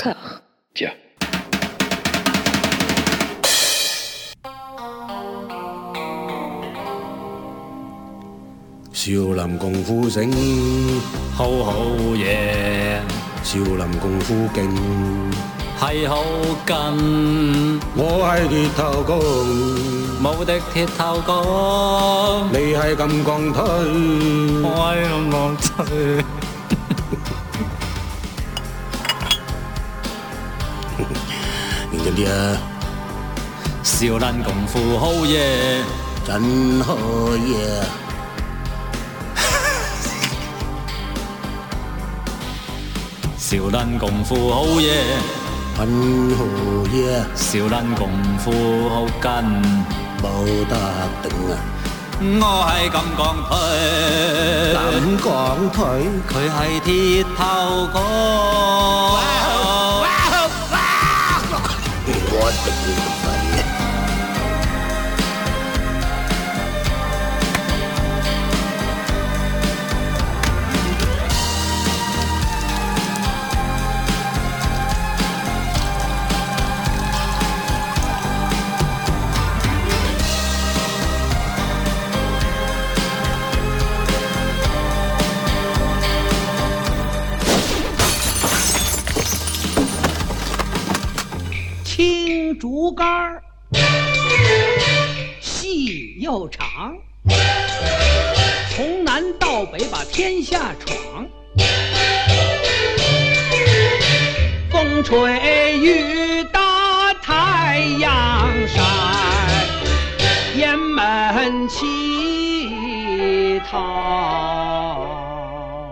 靠，听。少林功夫醒，好好耶。少林功夫劲，系好劲。我系铁头功，冇的铁头功。你系金刚腿，我系钢铁。呀，少林功夫好耶，真好耶！少林功夫好耶，真好耶！少林功夫好紧，冇大度，我系金刚腿，金刚腿，佢系铁头哥。conflict with the 杆儿细又长，从南到北把天下闯。风吹雨打太阳晒，雁门奇桃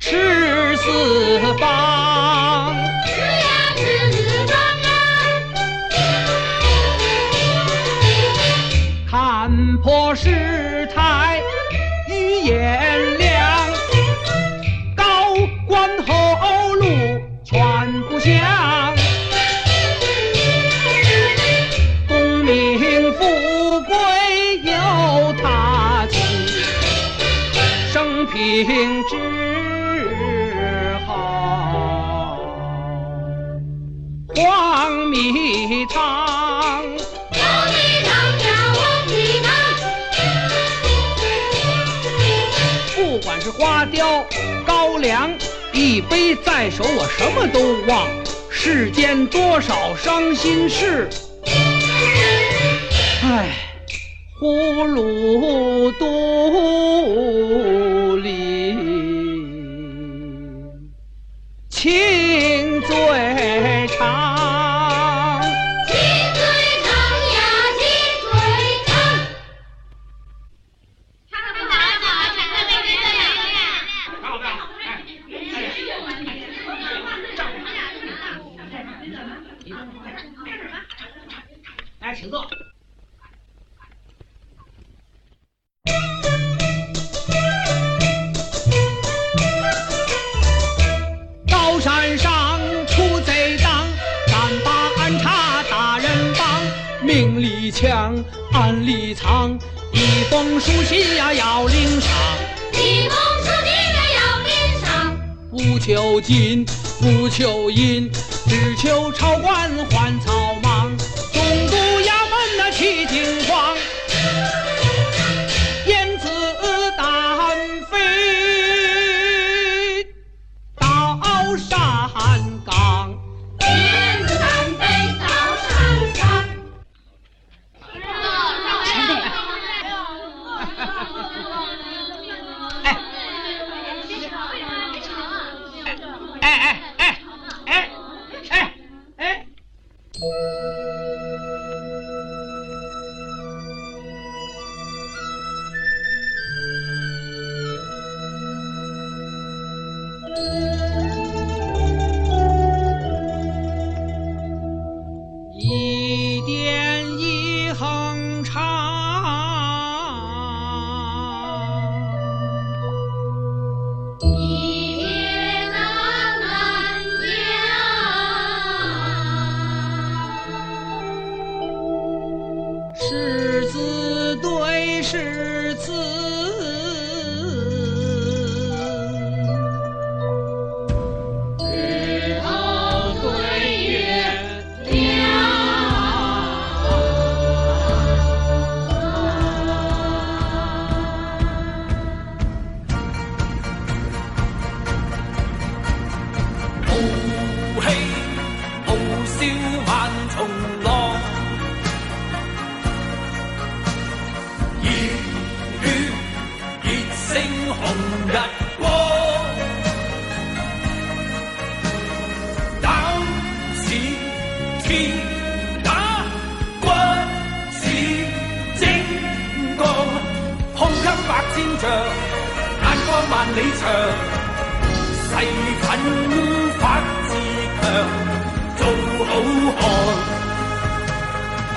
吃四方。雕高粱，一杯在手，我什么都忘。世间多少伤心事，唉，葫芦独里轻醉。里藏一封书信呀，要领赏；一封书信呀，要领赏。不求金，不求银，只求朝官还朝。百千丈，眼光万里长，誓奋发自强，做好汉。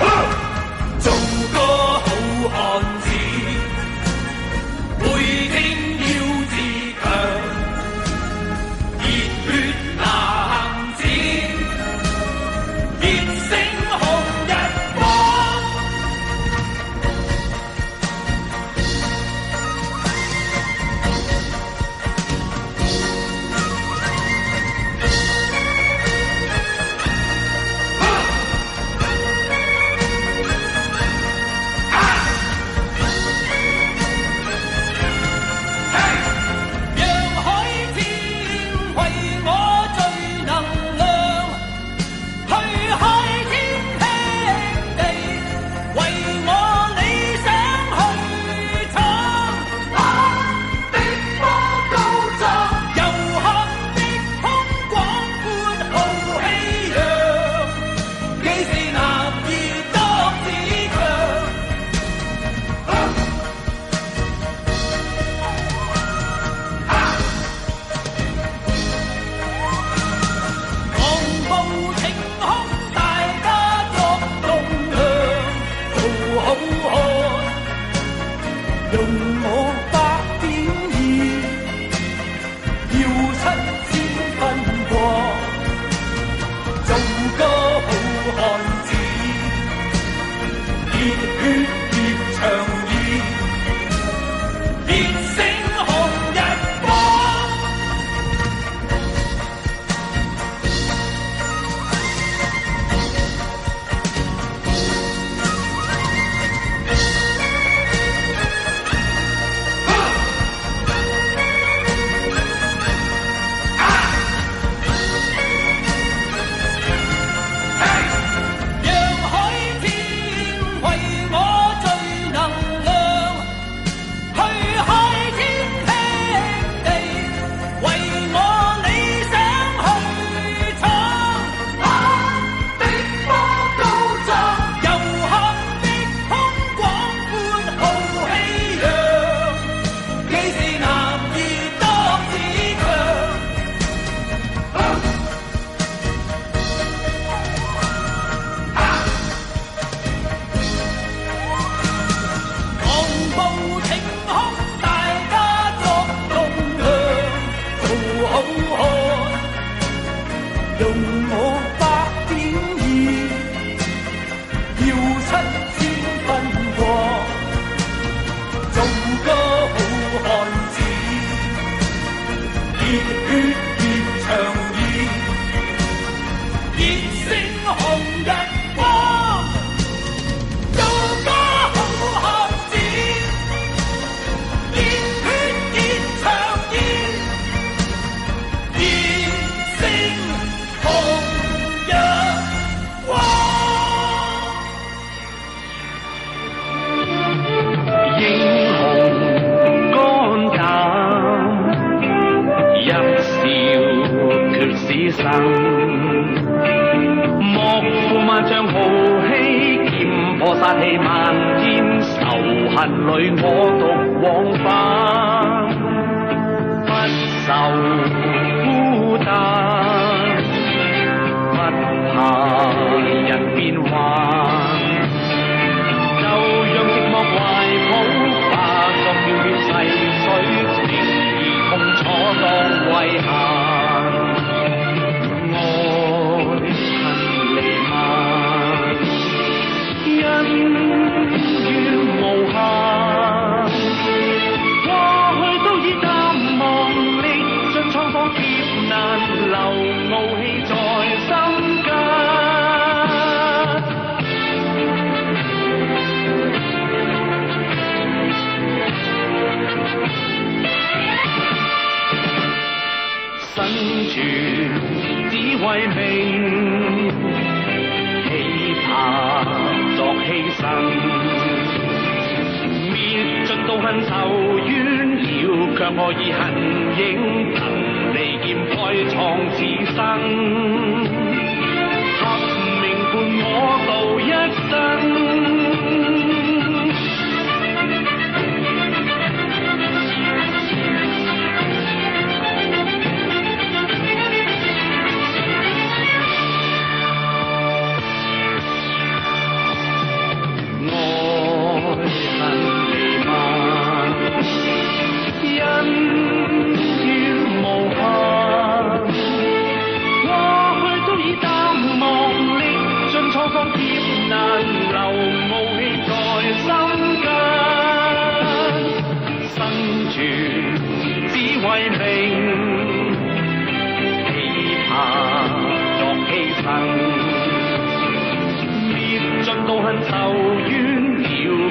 恨仇怨了，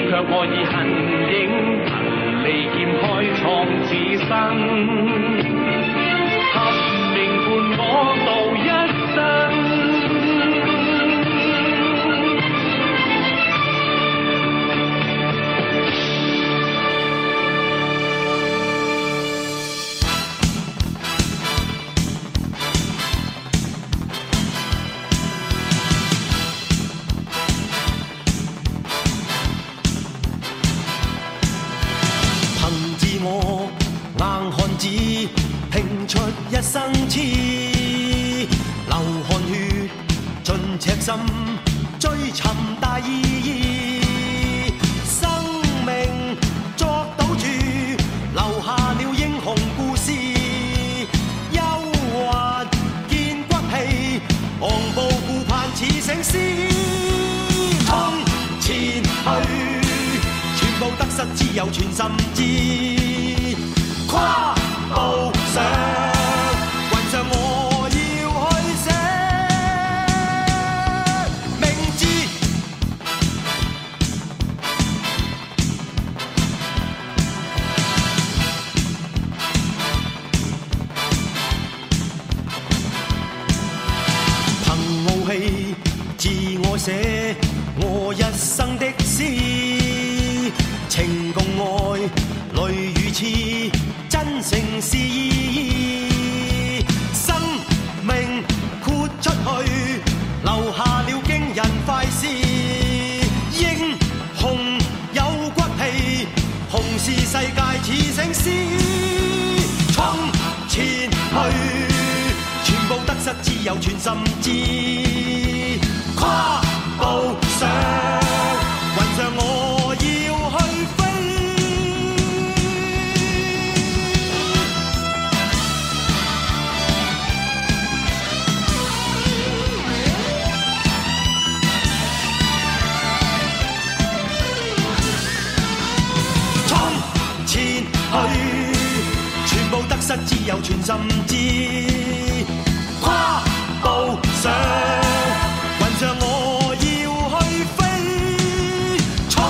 却爱已恨影，利剑开创此生，合命伴我度一生。得失自由，全心志。跨步上云上，我要去飞。冲前去，全部得失，自由全心知。跨步上云上我要去飞冲前去全部得失自由全心知。云上我要去飞，冲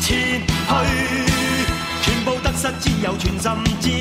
前去，全部得失自由全心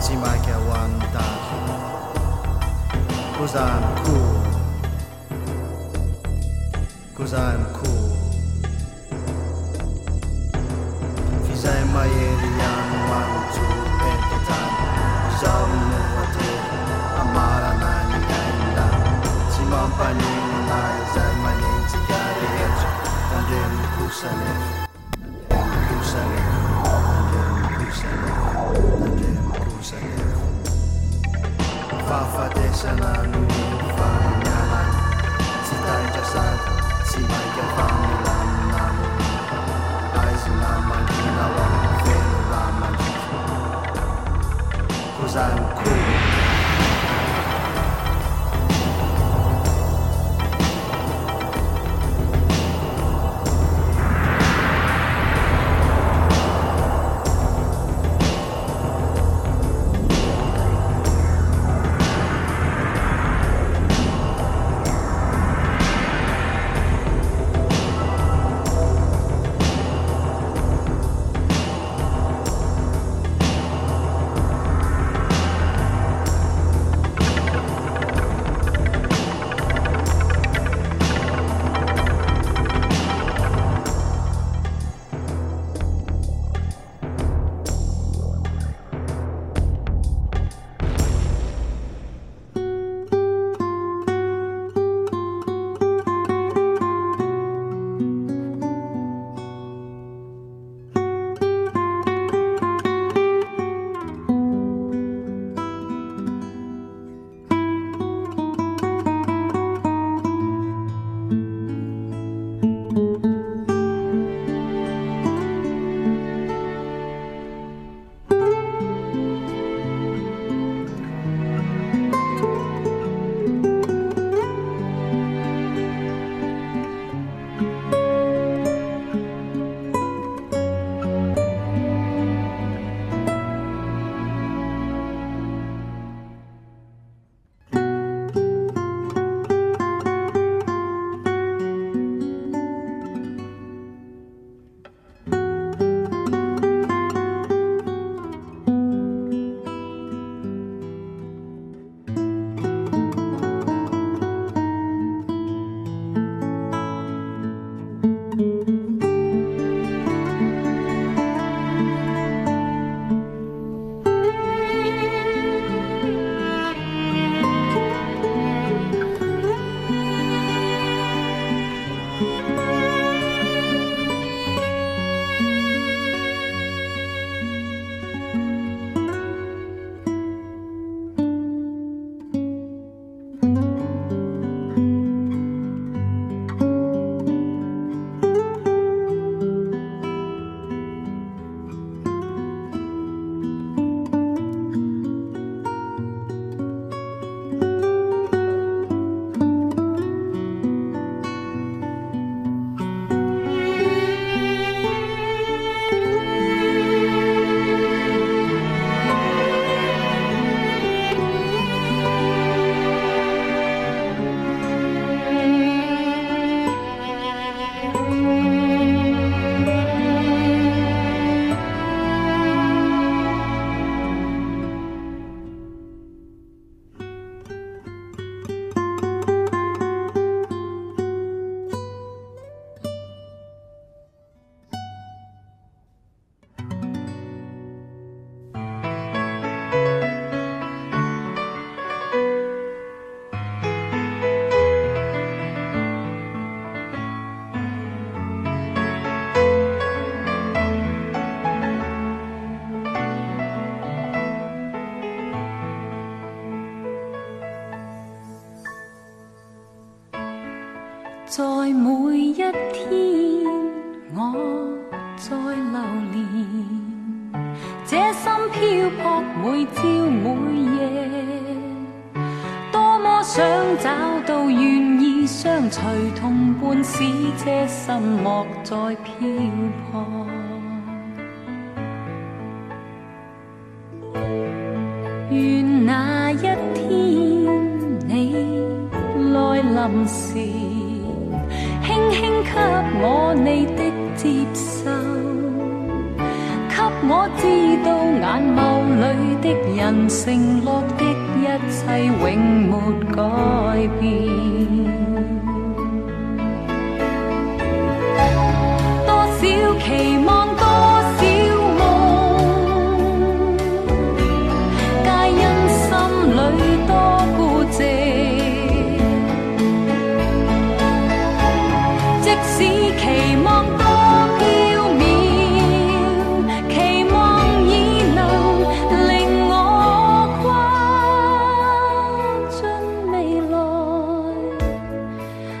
See my one because i I'm cool. because 'cause I'm cool. cool。Fizemayerian mantu epitan, zamnu vatir amara nani kenda, simampanin na zemanin tigari etri, kandem kusanin. säger Fafa desana nu fanala Sitai jasad Simai kafani lamamu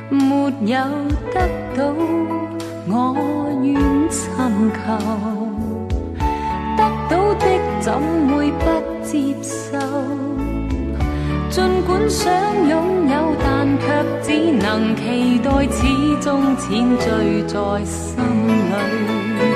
没有得到，我愿寻求。得到的怎会不接受？尽管想拥有，但却只能期待，始终浅醉在心里。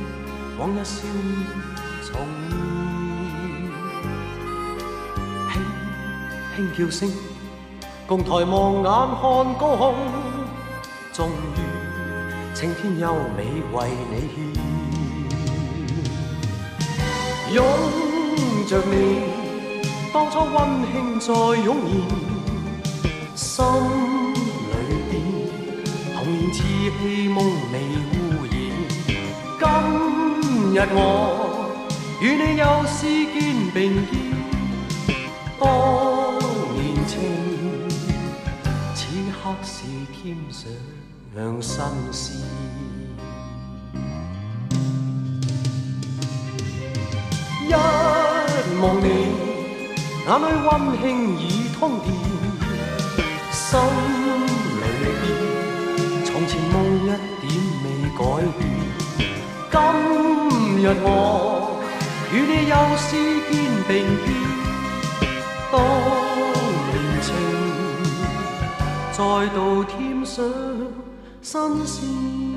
往日笑语重现，轻轻叫声，共抬望眼看高空，终于青天优美为你献。拥着你，当初温馨再涌现，心里边童年稚气梦未污染。今。今日我与你又肩并肩，当年情，此刻是添上两心事。一望你，眼里温馨已通电，心里边从前梦一点未改变。今日我与你又肩并肩，当年情再度添上新鲜。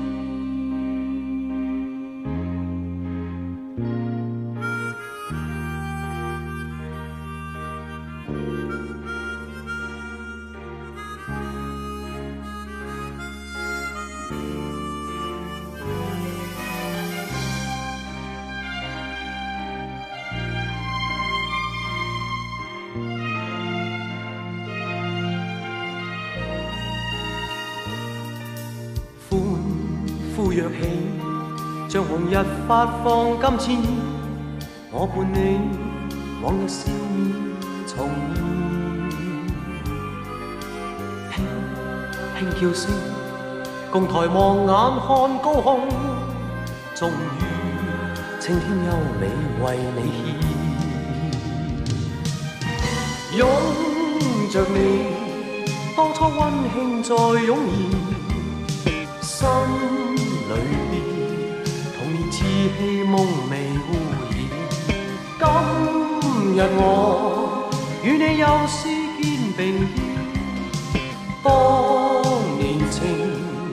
若起，像红日发放金箭。我伴你往日笑面重现，轻轻叫声，共抬望眼看高空，终于青天优美为你献，拥着你，当初温馨再涌现。梦寐以求。今日我与你又视肩并肩，当年情，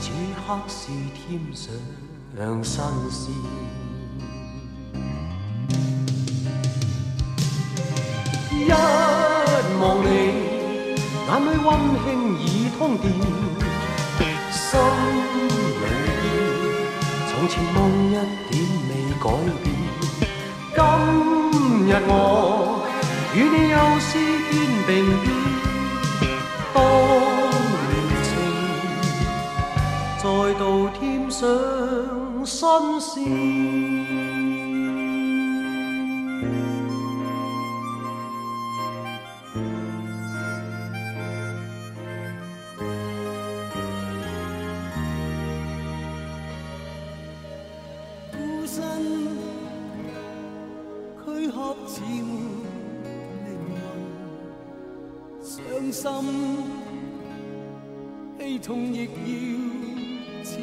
此刻是添上新丝。一望你，眼里温馨已通电，心里。旧情梦一点未改变，今日我与你又试肩并肩，当年情再度添上新鲜。似没灵魂，伤心，悲痛亦要自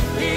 of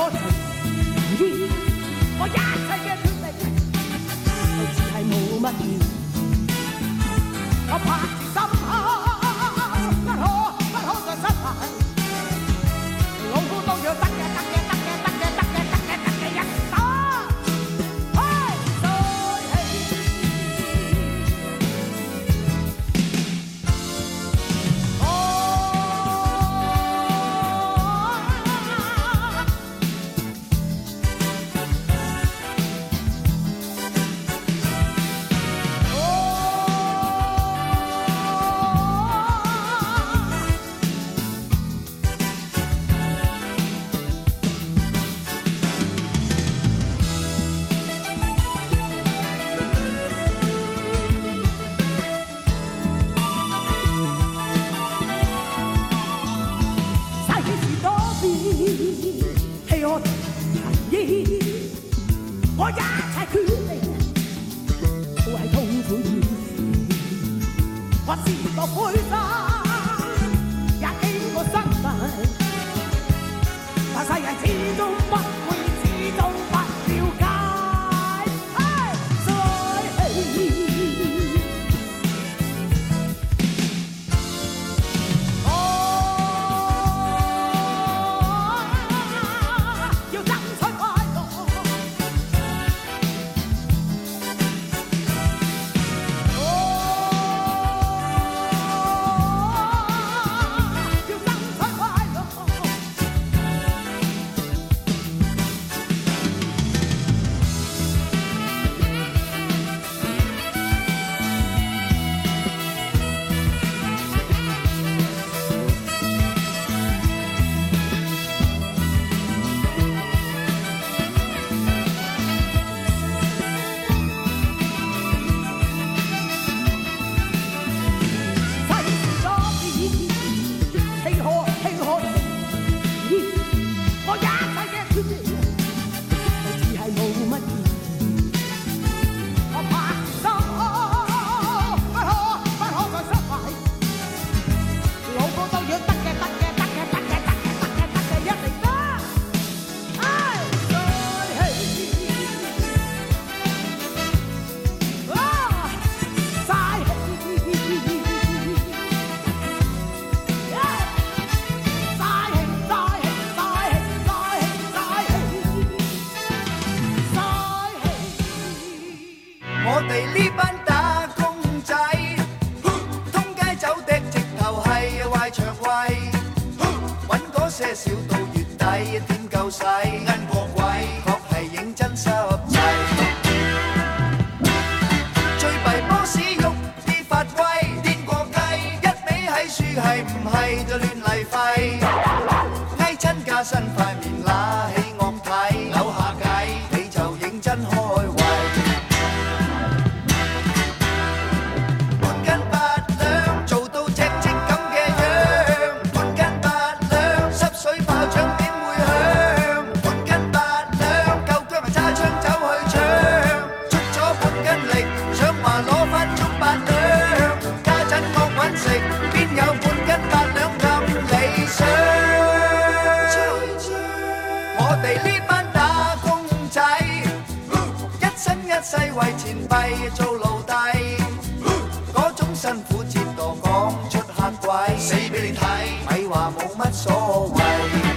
我随我一切嘅决定，都只系冇乜料，我怕。哋呢班打工仔，一生一世为钱币做奴隶，嗰种辛苦折堕讲出吓鬼，死俾你睇，咪话冇乜所谓。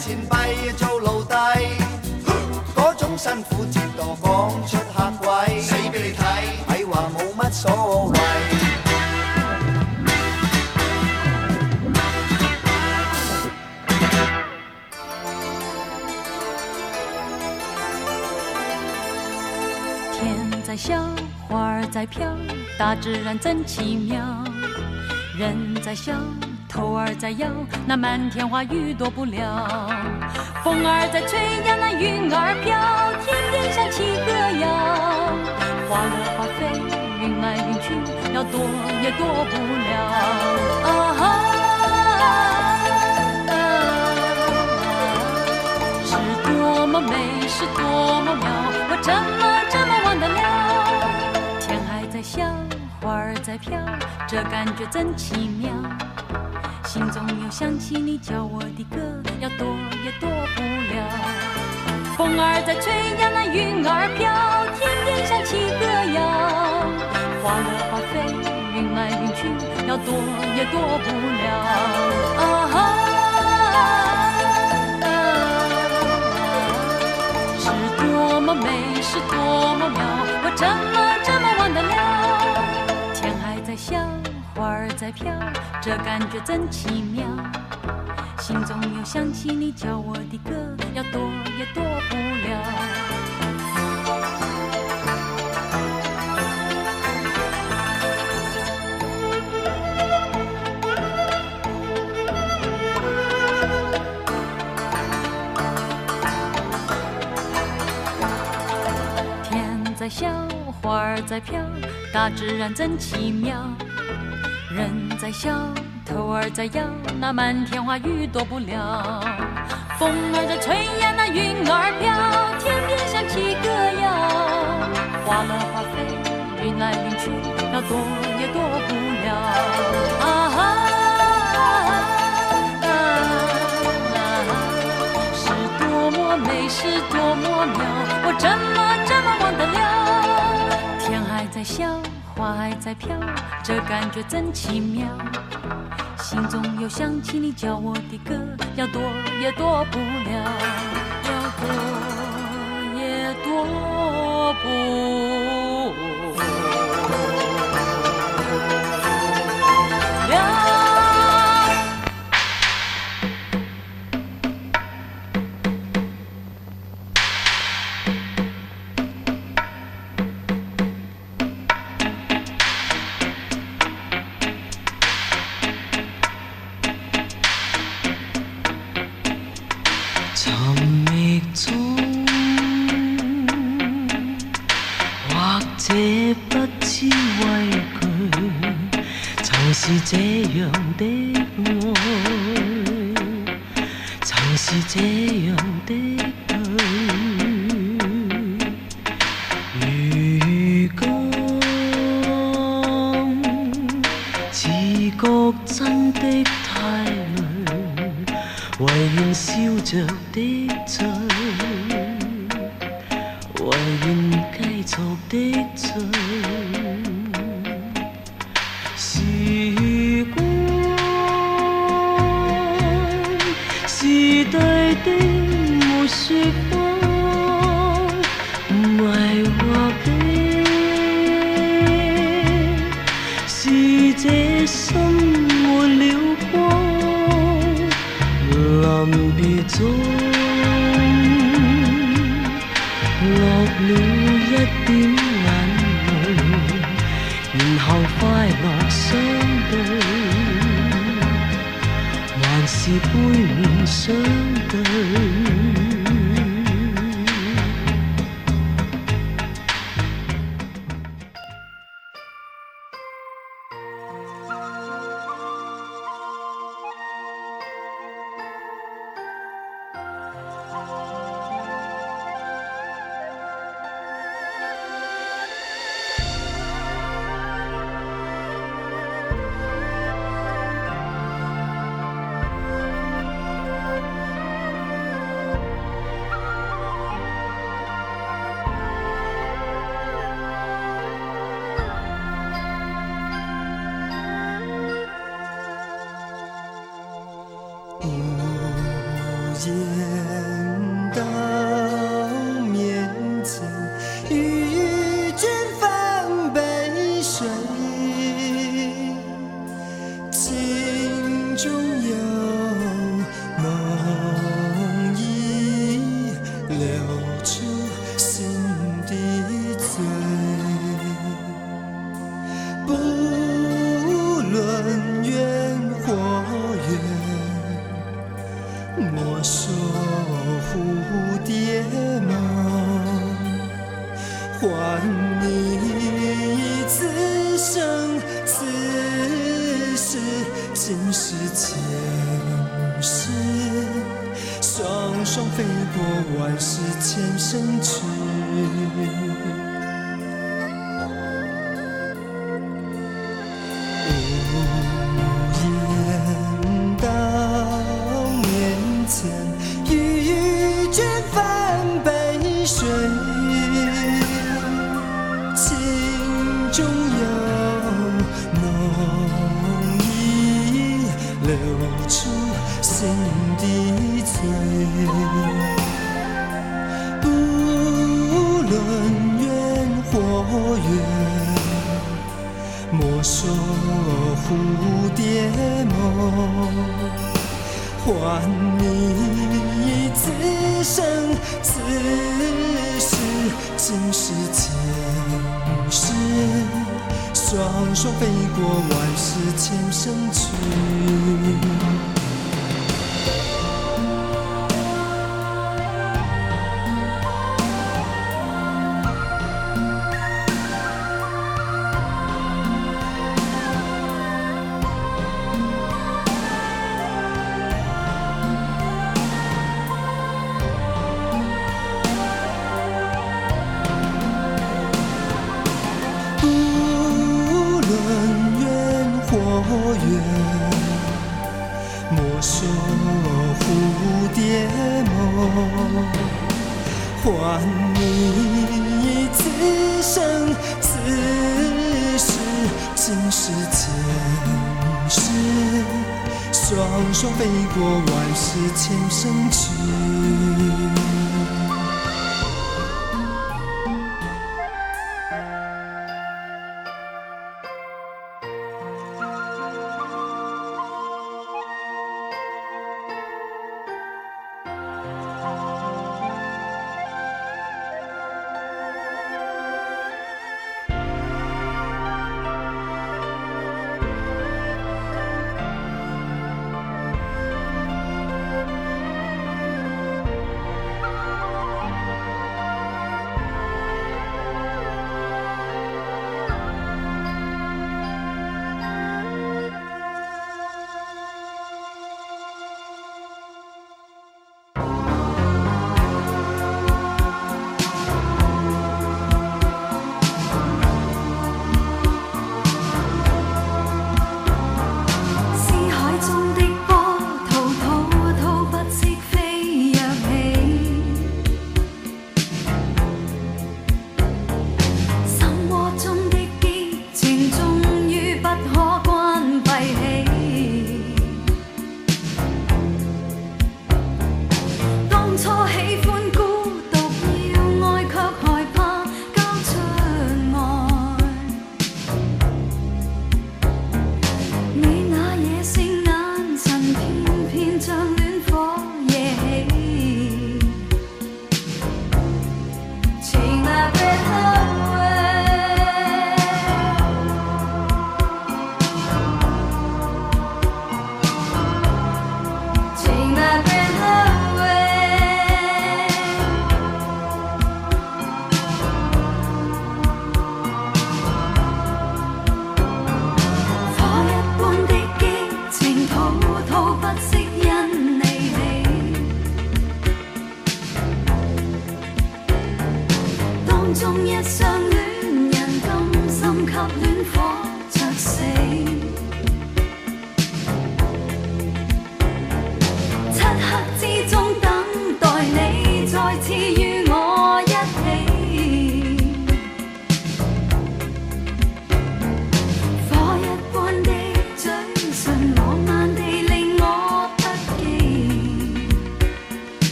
前辈做奴弟，嗰种辛苦折堕讲出客位，死俾你睇，咪话冇乜所谓。天在笑，花儿在飘，大自然真奇妙。人在笑，头儿在摇。那漫天花雨躲不了，风儿在吹呀，那云儿飘，天天响起歌谣。花儿花飞，云来云去，要躲也躲不了。啊哈！是多么美，是多么妙，我怎么这么忘得了？天还在笑，花儿在飘，这感觉真奇妙。心中又想起你教我的歌，要躲也躲不了。风儿在吹呀，那云儿飘，天天响起歌谣。花儿花飞，云来云去，要躲也躲不了。啊，是多么美，是多么妙，我怎么找？花儿在飘，这感觉真奇妙。心中又想起你教我的歌，要躲也躲不了。天在笑，花儿在飘，大自然真奇妙。在笑，头儿在摇，那满天花雨躲不了。风儿在吹呀，那云儿飘，天边响起歌谣。花落花飞，云来云去，那躲也躲不了。啊啊啊啊是多么美，是多么妙，我怎么这么忘得了？天还在笑。花还在飘，这感觉真奇妙。心中又想起你教我的歌，要躲也躲不了，要躲也躲不。今世前世，双双飞过万世千生去。